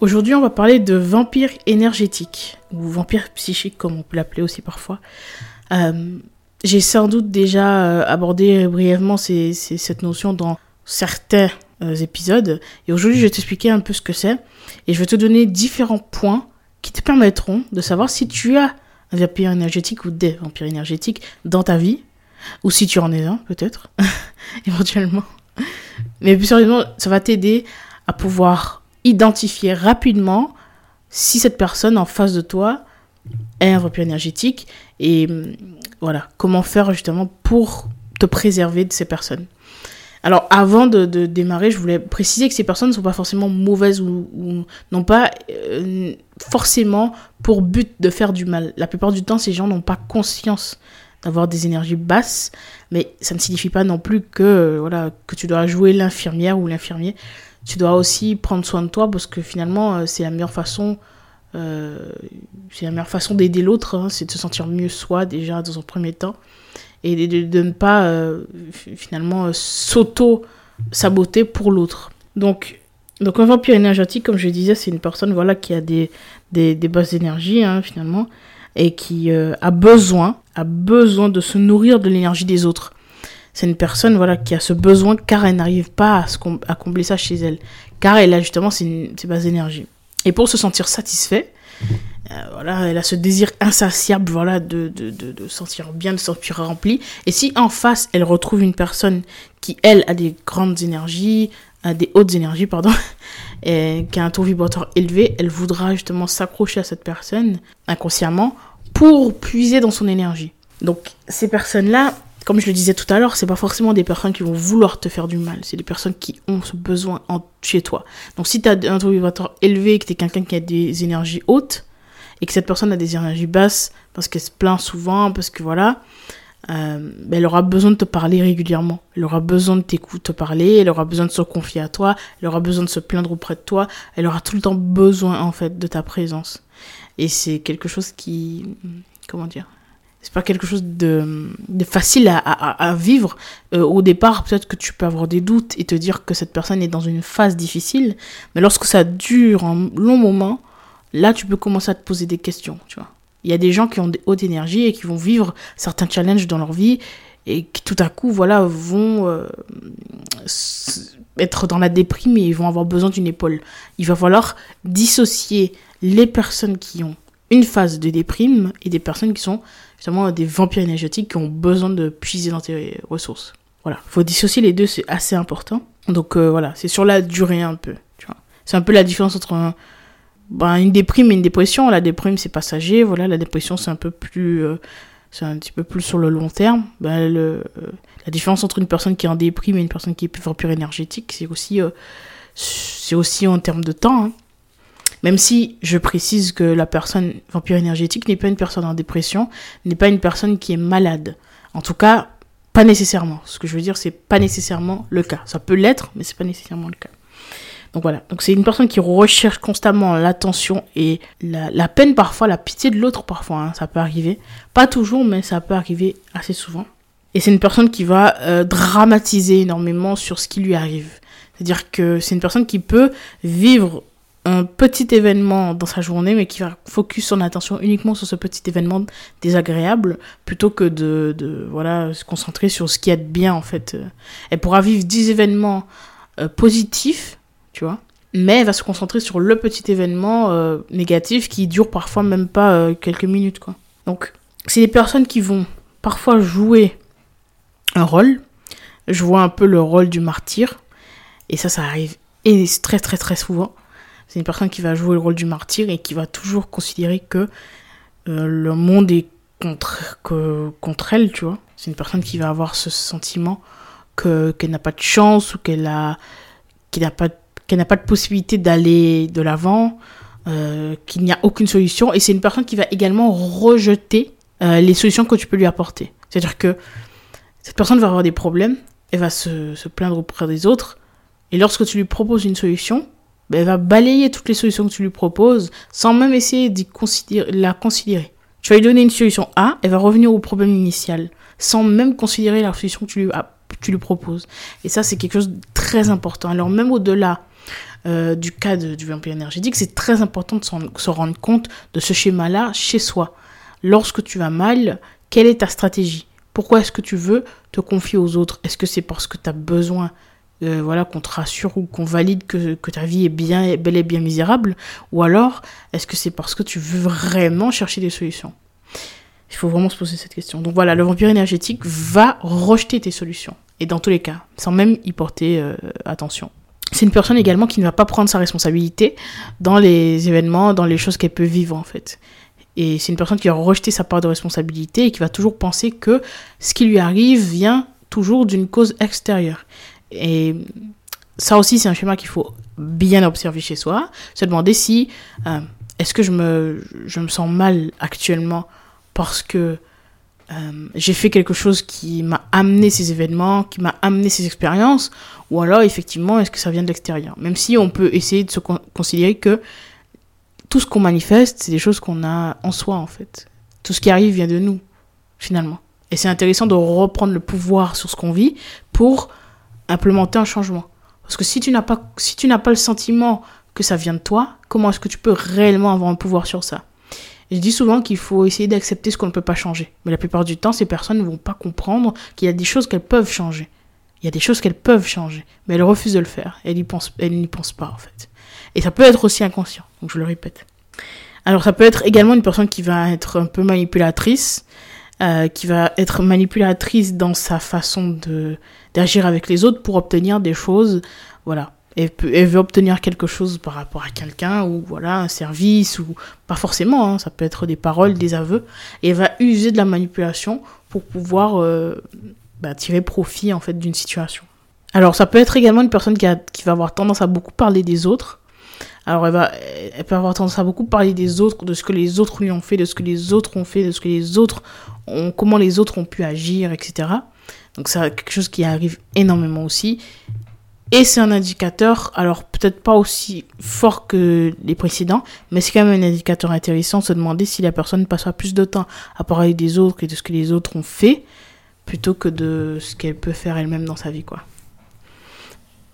Aujourd'hui, on va parler de vampire énergétique ou vampire psychique, comme on peut l'appeler aussi parfois. Euh, J'ai sans doute déjà euh, abordé brièvement cette notion dans certains euh, épisodes. Et aujourd'hui, je vais t'expliquer un peu ce que c'est. Et je vais te donner différents points qui te permettront de savoir si tu as un vampire énergétique ou des vampires énergétiques dans ta vie. Ou si tu en es un, peut-être, éventuellement. Mais plus sérieusement, ça va t'aider à pouvoir identifier rapidement si cette personne en face de toi est un vampire énergétique et hum, voilà, comment faire justement pour te préserver de ces personnes. Alors avant de, démarrer, je voulais préciser que ces personnes ne sont pas forcément mauvaises ou, n'ont pas euh, forcément pour but de faire du mal. La plupart du temps, ces gens n'ont pas conscience d'avoir des énergies basses, mais ça ne signifie pas non plus que voilà que tu dois jouer l'infirmière ou l'infirmier tu dois aussi prendre soin de toi parce que finalement, euh, c'est la meilleure façon. Euh, c'est la meilleure façon d'aider l'autre, hein, c'est de se sentir mieux soi déjà dans un premier temps et de, ne pas euh, finalement euh, s'auto-saboter pour l'autre. Donc, donc un vampire énergétique, comme je disais, c'est une personne voilà, qui a des, des, des basses énergies hein, finalement et qui a besoin, a besoin de se nourrir de l'énergie des autres. C'est une personne voilà qui a ce besoin car elle n'arrive pas à, à, combler ça chez elle. Car elle a justement ses, ses bases d'énergie. Et pour se sentir satisfait, euh, voilà, elle a ce désir insatiable voilà, de, de, de, sentir bien, de se sentir remplie. Et si en face, elle retrouve une personne qui, elle, a des grandes énergies, a des hautes énergies, pardon, et qui a un taux vibratoire élevé, elle voudra justement s'accrocher à cette personne inconsciemment pour puiser dans son énergie. Donc, ces personnes-là, comme je le disais tout à l'heure, c'est pas forcément des personnes qui vont vouloir te faire du mal, c'est des personnes qui ont ce besoin en, chez toi. Donc si tu as un taux vibratoire élevé, que tu es quelqu'un qui a des énergies hautes, et que cette personne a des énergies basses, parce qu'elle se plaint souvent, parce que voilà, euh, ben elle aura besoin de te parler régulièrement. Elle aura besoin de t'écouter te parler, elle aura besoin de se confier à toi, elle aura besoin de se plaindre auprès de toi, elle aura tout le temps besoin en fait de ta présence. Et c'est quelque chose qui... Comment dire c'est pas quelque chose de, facile à vivre. Euh, au départ, peut-être que tu peux avoir des doutes et te dire que cette personne est dans une phase difficile, mais lorsque ça dure un long moment, là, tu peux commencer à te poser des questions, tu vois. Il y a des gens qui ont des hautes énergies et qui vont vivre certains challenges dans leur vie et qui tout à coup, voilà, vont euh, être dans la déprime et ils vont avoir besoin d'une épaule. Il va falloir dissocier les personnes qui ont une phase de déprime et des personnes qui sont justement des vampires énergétiques qui ont besoin de puiser dans tes ressources. Voilà, faut dissocier les deux, c'est assez important. Donc euh, voilà, c'est sur la durée un peu. Tu vois, c'est un peu la différence entre ben, une déprime et une dépression. La déprime c'est passager, voilà, la dépression c'est un peu plus, euh, c'est un petit peu plus sur le long terme. Ben, euh, la différence entre une personne qui est en déprime et une personne qui est plus vampire énergétique, c'est aussi, c'est aussi en termes de temps. Hein. Même si je précise que la personne vampire énergétique n'est pas une personne en dépression, n'est pas une personne qui est malade. En tout cas, pas nécessairement. Ce que je veux dire, c'est pas nécessairement le cas. Ça peut l'être, mais c'est pas nécessairement le cas. Donc voilà. Donc c'est une personne qui recherche constamment l'attention et la, peine parfois, la pitié de l'autre parfois. Hein, ça peut arriver. Pas toujours, mais ça peut arriver assez souvent. Et c'est une personne qui va euh, dramatiser énormément sur ce qui lui arrive. C'est-à-dire que c'est une personne qui peut vivre un petit événement dans sa journée, mais qui va focus son attention uniquement sur ce petit événement désagréable, plutôt que de, de voilà, se concentrer sur ce qui est bien, en fait. Elle pourra vivre 10 événements euh, positifs, tu vois, mais elle va se concentrer sur le petit événement euh, négatif qui dure parfois même pas euh, quelques minutes, quoi. Donc, c'est des personnes qui vont parfois jouer un rôle. Je vois un peu le rôle du martyr, et ça, ça arrive et très très très souvent c'est une personne qui va jouer le rôle du martyr et qui va toujours considérer que euh, le monde est contre, elle, tu vois. C'est une personne qui va avoir ce sentiment que qu'elle n'a pas de chance ou qu'elle a qu'elle n'a pas pas de possibilité d'aller de l'avant, euh, qu'il n'y a aucune solution. Et c'est une personne qui va également rejeter euh, les solutions que tu peux lui apporter. C'est-à-dire que cette personne va avoir des problèmes, elle va se, se plaindre auprès des autres, et lorsque tu lui proposes une solution, ben, elle va balayer toutes les solutions que tu lui proposes sans même essayer de la considérer. Tu vas lui donner une solution A, elle va revenir au problème initial sans même considérer la solution que tu lui, tu lui proposes. Et ça, c'est quelque chose de très important. Alors même au-delà euh, du cas du vampire énergétique, c'est très important de se rendre compte de ce schéma-là chez soi. Lorsque tu vas mal, quelle est ta stratégie? Pourquoi est-ce que tu veux te confier aux autres? Est-ce que c'est parce que tu as besoin euh, voilà, qu'on te rassure ou qu'on valide que, que, ta vie est bien, bel et bien misérable Ou alors, est-ce que c'est parce que tu veux vraiment chercher des solutions? Il faut vraiment se poser cette question. Donc voilà, le vampire énergétique va rejeter tes solutions. Et dans tous les cas, sans même y porter euh, attention c'est une personne également qui ne va pas prendre sa responsabilité dans les événements, dans les choses qu'elle peut vivre en fait. Et c'est une personne qui va rejeter sa part de responsabilité et qui va toujours penser que ce qui lui arrive vient toujours d'une cause extérieure. Et ça aussi, c'est un schéma qu'il faut bien observer chez soi. Se demander si euh, est-ce que je me, je me sens mal actuellement parce que euh, j'ai fait quelque chose qui m'a amené ces événements, qui m'a amené ces expériences, ou alors effectivement est-ce que ça vient de l'extérieur? Même si on peut essayer de se considérer que tout ce qu'on manifeste, c'est des choses qu'on a en soi en fait. Tout ce qui arrive vient de nous, finalement. Et c'est intéressant de reprendre le pouvoir sur ce qu'on vit pour implémenter un changement. Parce que si tu n'as pas, si tu n'as pas le sentiment que ça vient de toi, comment est-ce que tu peux réellement avoir un pouvoir sur ça? Je dis souvent qu'il faut essayer d'accepter ce qu'on ne peut pas changer. Mais la plupart du temps, ces personnes ne vont pas comprendre qu'il y a des choses qu'elles peuvent changer. Il y a des choses qu'elles peuvent changer, mais elles refusent de le faire. Elles n'y pensent, pensent pas, en fait. Et ça peut être aussi inconscient, donc je le répète. Alors ça peut être également une personne qui va être un peu manipulatrice, euh, qui va être manipulatrice dans sa façon de d'agir avec les autres pour obtenir des choses, voilà, elle, veut obtenir quelque chose par rapport à quelqu'un ou voilà un service ou pas forcément hein, ça peut être des paroles des aveux. Et elle va user de la manipulation pour pouvoir euh, bah, tirer profit en fait d'une situation. Alors ça peut être également une personne qui, a, qui va avoir tendance à beaucoup parler des autres alors elle va elle peut avoir tendance à beaucoup parler des autres de ce que les autres lui ont fait de ce que les autres ont fait de ce que les autres ont comment les autres ont pu agir etc donc c'est quelque chose qui arrive énormément aussi et c'est un indicateur, alors peut-être pas aussi fort que les précédents, mais c'est quand même un indicateur intéressant se demander si la personne passera plus de temps à parler des autres et de ce que les autres ont fait, plutôt que de ce qu'elle peut faire elle-même dans sa vie, quoi.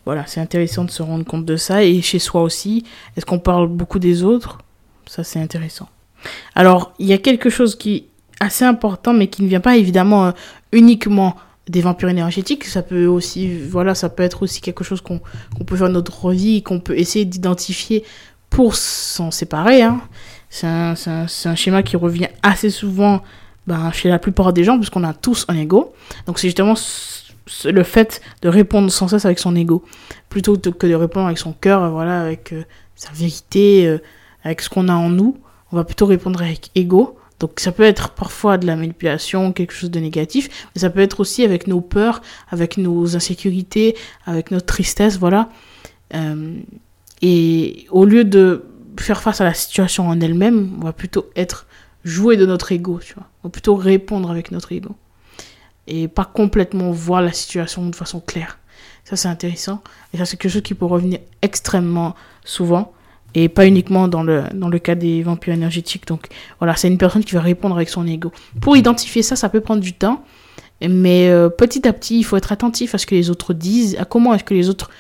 Voilà, c'est intéressant de se rendre compte de ça. Et chez soi aussi, est-ce qu'on parle beaucoup des autres? Ça, c'est intéressant. Alors, il y a quelque chose qui est assez important, mais qui ne vient pas évidemment euh, uniquement des vampires énergétiques, ça peut aussi, voilà, ça peut être aussi quelque chose qu'on peut faire dans notre vie, qu'on peut essayer d'identifier pour s'en séparer. Hein. C'est un, schéma qui revient assez souvent ben, chez la plupart des gens, puisqu'on a tous un ego. Donc c'est justement le fait de répondre sans cesse avec son ego, plutôt que de répondre avec son cœur, voilà, avec euh, sa vérité, euh, avec ce qu'on a en nous. On va plutôt répondre avec ego donc ça peut être parfois de la manipulation, quelque chose de négatif, mais ça peut être aussi avec nos peurs, avec nos insécurités, avec notre tristesse, voilà. Euh, et au lieu de faire face à la situation en elle-même, on va plutôt être joué de notre ego, tu vois. On va plutôt répondre avec notre ego. Et pas complètement voir la situation de façon claire. Ça, c'est intéressant. Et ça, c'est quelque chose qui peut revenir extrêmement souvent et pas uniquement dans le, dans le cas des vampires énergétiques. Donc voilà, c'est une personne qui va répondre avec son ego. Pour identifier ça, ça peut prendre du temps, mais euh, petit à petit, il faut être attentif à ce que les autres disent, à comment est-ce que les autres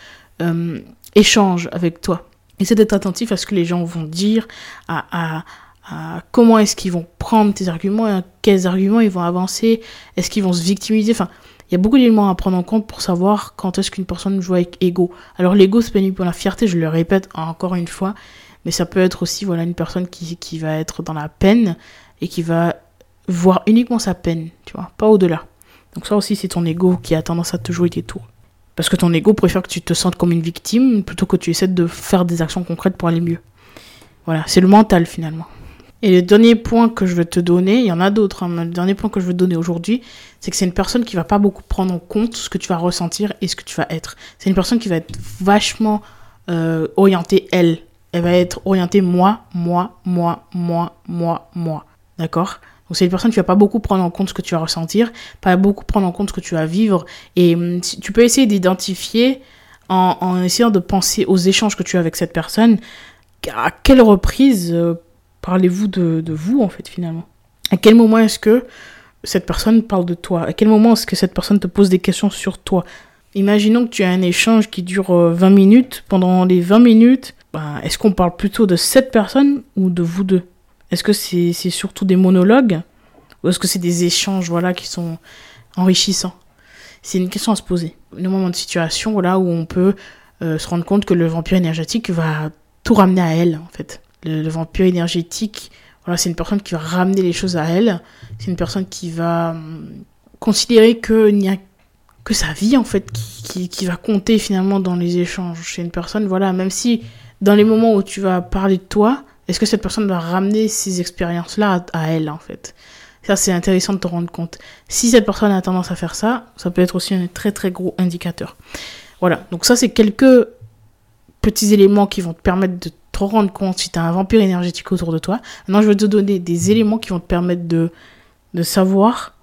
euh, échangent avec toi. Essaie d'être attentif à ce que les gens vont dire, à, à, à comment est-ce qu'ils vont prendre tes arguments, quels arguments ils vont avancer, est-ce qu'ils vont se victimiser, enfin il y a beaucoup d'éléments à prendre en compte pour savoir quand est-ce qu'une personne joue avec ego. Alors l'ego c'est pénible pour la fierté, je le répète encore une fois, mais ça peut être aussi voilà une personne qui, qui va être dans la peine et qui va voir uniquement sa peine, tu vois, pas au-delà. Donc ça aussi c'est ton ego qui a tendance à te jouer des tours. Parce que ton ego préfère que tu te sentes comme une victime plutôt que tu essaies de faire des actions concrètes pour aller mieux. Voilà, c'est le mental finalement. Et le dernier point que je veux te donner, il y en a d'autres, hein, mais le dernier point que je veux te donner aujourd'hui, c'est que c'est une personne qui va pas beaucoup prendre en compte ce que tu vas ressentir et ce que tu vas être. C'est une personne qui va être vachement euh, orientée elle. Elle va être orientée moi, moi, moi, moi, moi, moi. D'accord? Donc c'est une personne qui va pas beaucoup prendre en compte ce que tu vas ressentir, pas beaucoup prendre en compte ce que tu vas vivre. Et hum, tu peux essayer d'identifier en, en, essayant de penser aux échanges que tu as avec cette personne. À quelle reprise euh, parlez-vous de, vous en fait finalement À quel moment est-ce que cette personne parle de toi? À quel moment est-ce que cette personne te pose des questions sur toi? Imaginons que tu as un échange qui dure 20 euh, minutes. Pendant les 20 minutes, bah, est-ce qu'on parle plutôt de cette personne ou de vous deux? Est-ce que c'est surtout des monologues? Ou est-ce que c'est des échanges voilà, qui sont enrichissants? C'est une question à se poser. Le moment de situation voilà, où on peut euh, se rendre compte que le vampire énergétique va tout ramener à elle, en fait. Le, vampire énergétique, voilà, c'est une personne qui va ramener les choses à elle. C'est une personne qui va hum, considérer qu'il n'y a que sa vie en fait qui, qui, va compter finalement dans les échanges chez une personne. Voilà, même si dans les moments où tu vas parler de toi, est-ce que cette personne va ramener ces expériences-là à, à, elle en fait? Ça c'est intéressant de te rendre compte. Si cette personne a tendance à faire ça, ça peut être aussi un très très gros indicateur. Voilà, donc ça c'est quelques petits éléments qui vont te permettre de te rendre compte si tu as un vampire énergétique autour de toi. Maintenant je vais te donner des éléments qui vont te permettre de, de savoir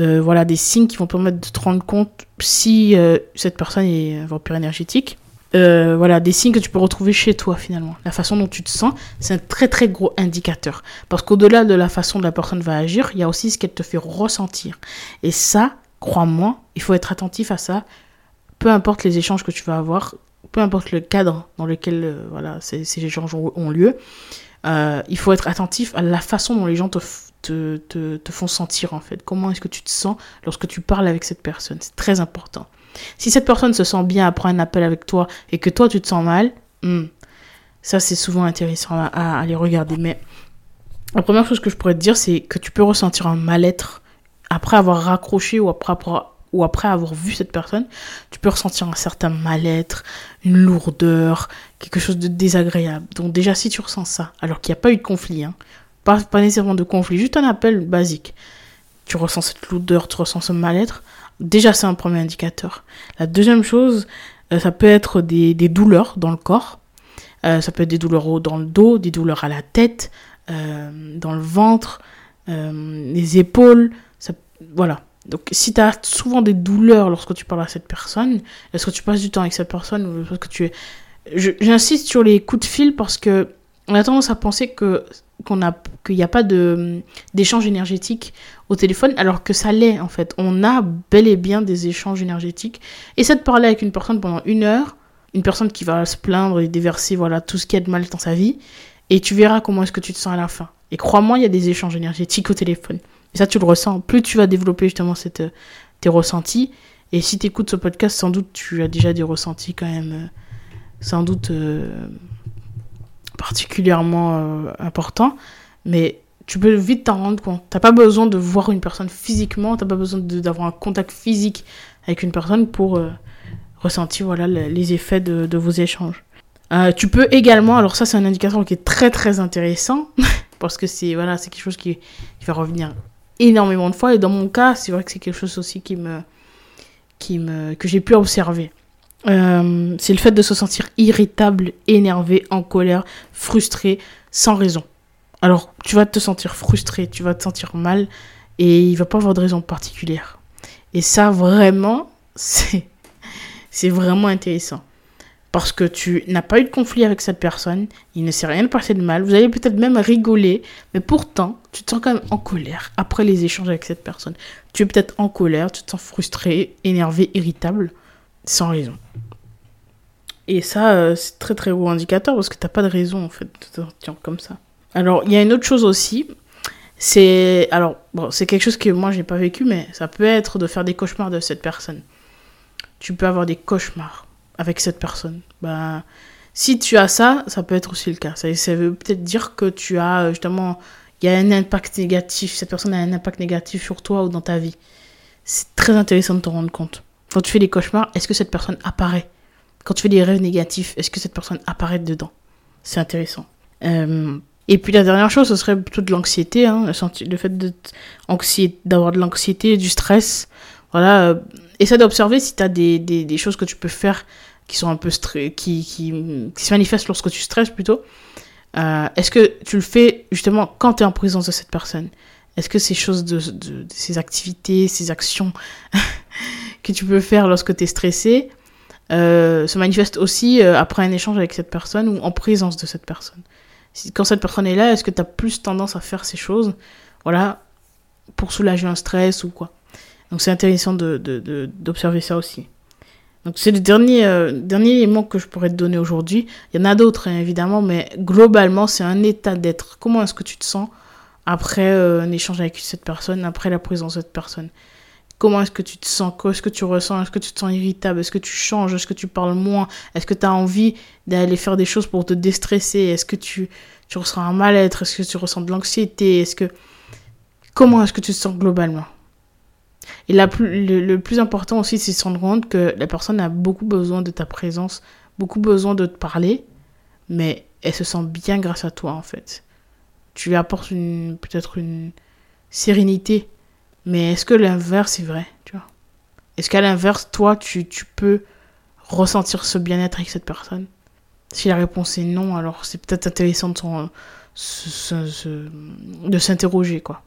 euh, voilà, des signes qui vont permettre de te rendre compte si euh, cette personne est un vampire énergétique. Euh, voilà, des signes que tu peux retrouver chez toi finalement. La façon dont tu te sens, c'est un très très gros indicateur. Parce qu'au-delà de la façon dont la personne va agir, il y a aussi ce qu'elle te fait ressentir. Et ça, crois-moi, il faut être attentif à ça. Peu importe les échanges que tu vas avoir, peu importe le cadre dans lequel euh, voilà, ces, ces, échanges ont, lieu, euh, il faut être attentif à la façon dont les gens te, te, te, te font sentir en fait. Comment est-ce que tu te sens lorsque tu parles avec cette personne? C'est très important. Si cette personne se sent bien après un appel avec toi et que toi tu te sens mal, hmm, ça c'est souvent intéressant à, à, aller regarder. Mais la première chose que je pourrais te dire, c'est que tu peux ressentir un mal-être après avoir raccroché ou après avoir ou après avoir vu cette personne, tu peux ressentir un certain mal-être, une lourdeur, quelque chose de désagréable. Donc déjà, si tu ressens ça, alors qu'il n'y a pas eu de conflit, hein, pas, nécessairement de conflit, juste un appel basique. Tu ressens cette lourdeur, tu ressens ce mal-être. Déjà, c'est un premier indicateur. La deuxième chose, euh, ça peut être des, douleurs dans le corps. Euh, ça peut être des douleurs dans le dos, des douleurs à la tête, euh, dans le ventre, euh, les épaules. Voilà. Donc, si tu as souvent des douleurs lorsque tu parles à cette personne, est-ce que tu passes du temps avec cette personne ou est-ce que tu es... J'insiste sur les coups de fil parce que on a tendance à penser que qu'il n'y a pas de d'échange énergétique au téléphone alors que ça l'est en fait. On a bel et bien des échanges énergétiques essaie de parler avec une personne pendant une heure une personne qui va se plaindre et déverser voilà tout ce qui a de mal dans sa vie et tu verras comment est-ce que tu te sens à la fin. Et crois-moi il y a des échanges énergétiques au téléphone et ça tu le ressens plus tu vas développer justement cette tes ressentis et si tu écoutes ce podcast sans doute tu as déjà des ressentis quand même euh, sans doute euh, particulièrement euh, important, mais tu peux vite t'en rendre compte. T'as pas besoin de voir une personne physiquement, t'as pas besoin d'avoir un contact physique avec une personne pour euh, ressentir voilà, les effets de, vos échanges. Euh, tu peux également, alors ça c'est un indicateur qui est très très intéressant, parce que c'est voilà, quelque chose qui, va revenir énormément de fois, et dans mon cas, c'est vrai que c'est quelque chose aussi qui me, qui me, que j'ai pu observer. Euh, c'est le fait de se sentir irritable, énervé, en colère, frustré, sans raison. Alors, tu vas te sentir frustré, tu vas te sentir mal, et il va pas avoir de raison particulière. Et ça, vraiment, c'est, c'est vraiment intéressant. Parce que tu n'as pas eu de conflit avec cette personne, il ne s'est rien passé de mal, vous allez peut-être même rigoler, mais pourtant, tu te sens quand même en colère après les échanges avec cette personne. Tu es peut-être en colère, tu te sens frustré, énervé, irritable sans raison. Et ça, euh, c'est très très gros indicateur parce que t'as pas de raison en fait de te sentir comme ça. Alors, il y a une autre chose aussi. C'est. Alors, bon, c'est quelque chose que moi j'ai pas vécu, mais ça peut être de faire des cauchemars de cette personne. Tu peux avoir des cauchemars avec cette personne. Ben, si tu as ça, ça peut être aussi le cas. Ça, veut peut-être dire que tu as justement. Il y a un impact négatif. Cette personne a un impact négatif sur toi ou dans ta vie. C'est très intéressant de te rendre compte. Quand tu fais des cauchemars, est-ce que cette personne apparaît? Quand tu fais des rêves négatifs, est-ce que cette personne apparaît dedans? C'est intéressant. Euh, et puis la dernière chose, ce serait plutôt de l'anxiété, hein, le fait d'avoir de l'anxiété, du stress. Voilà, euh, essaie d'observer si tu as des, des, choses que tu peux faire qui sont un peu qui, qui, se manifestent lorsque tu stresses plutôt. Euh, est-ce que tu le fais justement quand tu es en présence de cette personne? Est-ce que ces choses, de, de, ces activités, ces actions que tu peux faire lorsque tu es stressé euh, se manifestent aussi euh, après un échange avec cette personne ou en présence de cette personne? Quand cette personne est là, est-ce que tu as plus tendance à faire ces choses? Voilà, pour soulager un stress ou quoi Donc c'est intéressant d'observer de, de, ça aussi. Donc c'est le dernier, euh, dernier élément que je pourrais te donner aujourd'hui. Il y en a d'autres hein, évidemment, mais globalement c'est un état d'être. Comment est-ce que tu te sens après euh, un échange avec cette personne, après la présence de cette personne? Comment est-ce que tu te sens? Qu'est-ce que tu ressens? Est-ce que tu te sens irritable? Est-ce que tu changes? Est-ce que tu parles moins? Est-ce que tu as envie d'aller faire des choses pour te déstresser? Est-ce que tu, tu ressens un mal-être? Est-ce que tu ressens de l'anxiété? Est-ce que... Comment est-ce que tu te sens globalement? Et la plus, le, plus important aussi, c'est de se rendre compte que la personne a beaucoup besoin de ta présence, beaucoup besoin de te parler, mais elle se sent bien grâce à toi, en fait. Tu lui apportes peut-être une sérénité, mais est-ce que l'inverse est vrai, tu vois? Est-ce qu'à l'inverse, toi, tu, tu peux ressentir ce bien-être avec cette personne? Si la réponse est non, alors c'est peut-être intéressant de s'interroger, quoi.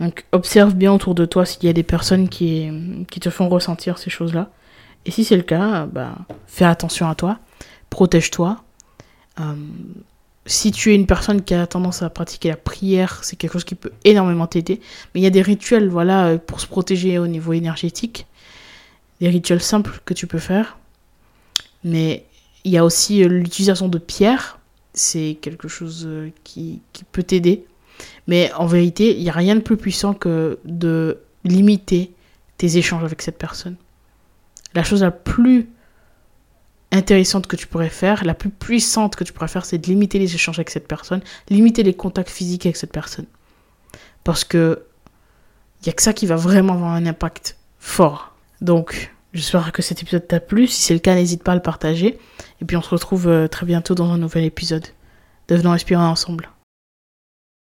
Donc observe bien autour de toi s'il y a des personnes qui, qui te font ressentir ces choses-là. Et si c'est le cas, bah, fais attention à toi, protège-toi. Euh, si tu es une personne qui a tendance à pratiquer la prière, c'est quelque chose qui peut énormément t'aider. Mais il y a des rituels, voilà, pour se protéger au niveau énergétique. Des rituels simples que tu peux faire. Mais il y a aussi euh, l'utilisation de pierres. C'est quelque chose euh, qui, qui peut t'aider. Mais en vérité, il n'y a rien de plus puissant que de limiter tes échanges avec cette personne. La chose la plus intéressante que tu pourrais faire, la plus puissante que tu pourrais faire, c'est de limiter les échanges avec cette personne, limiter les contacts physiques avec cette personne. Parce que il n'y a que ça qui va vraiment avoir un impact fort. Donc, j'espère que cet épisode t'a plu. Si c'est le cas, n'hésite pas à le partager. Et puis, on se retrouve euh, très bientôt dans un nouvel épisode. Devenons inspirants ensemble.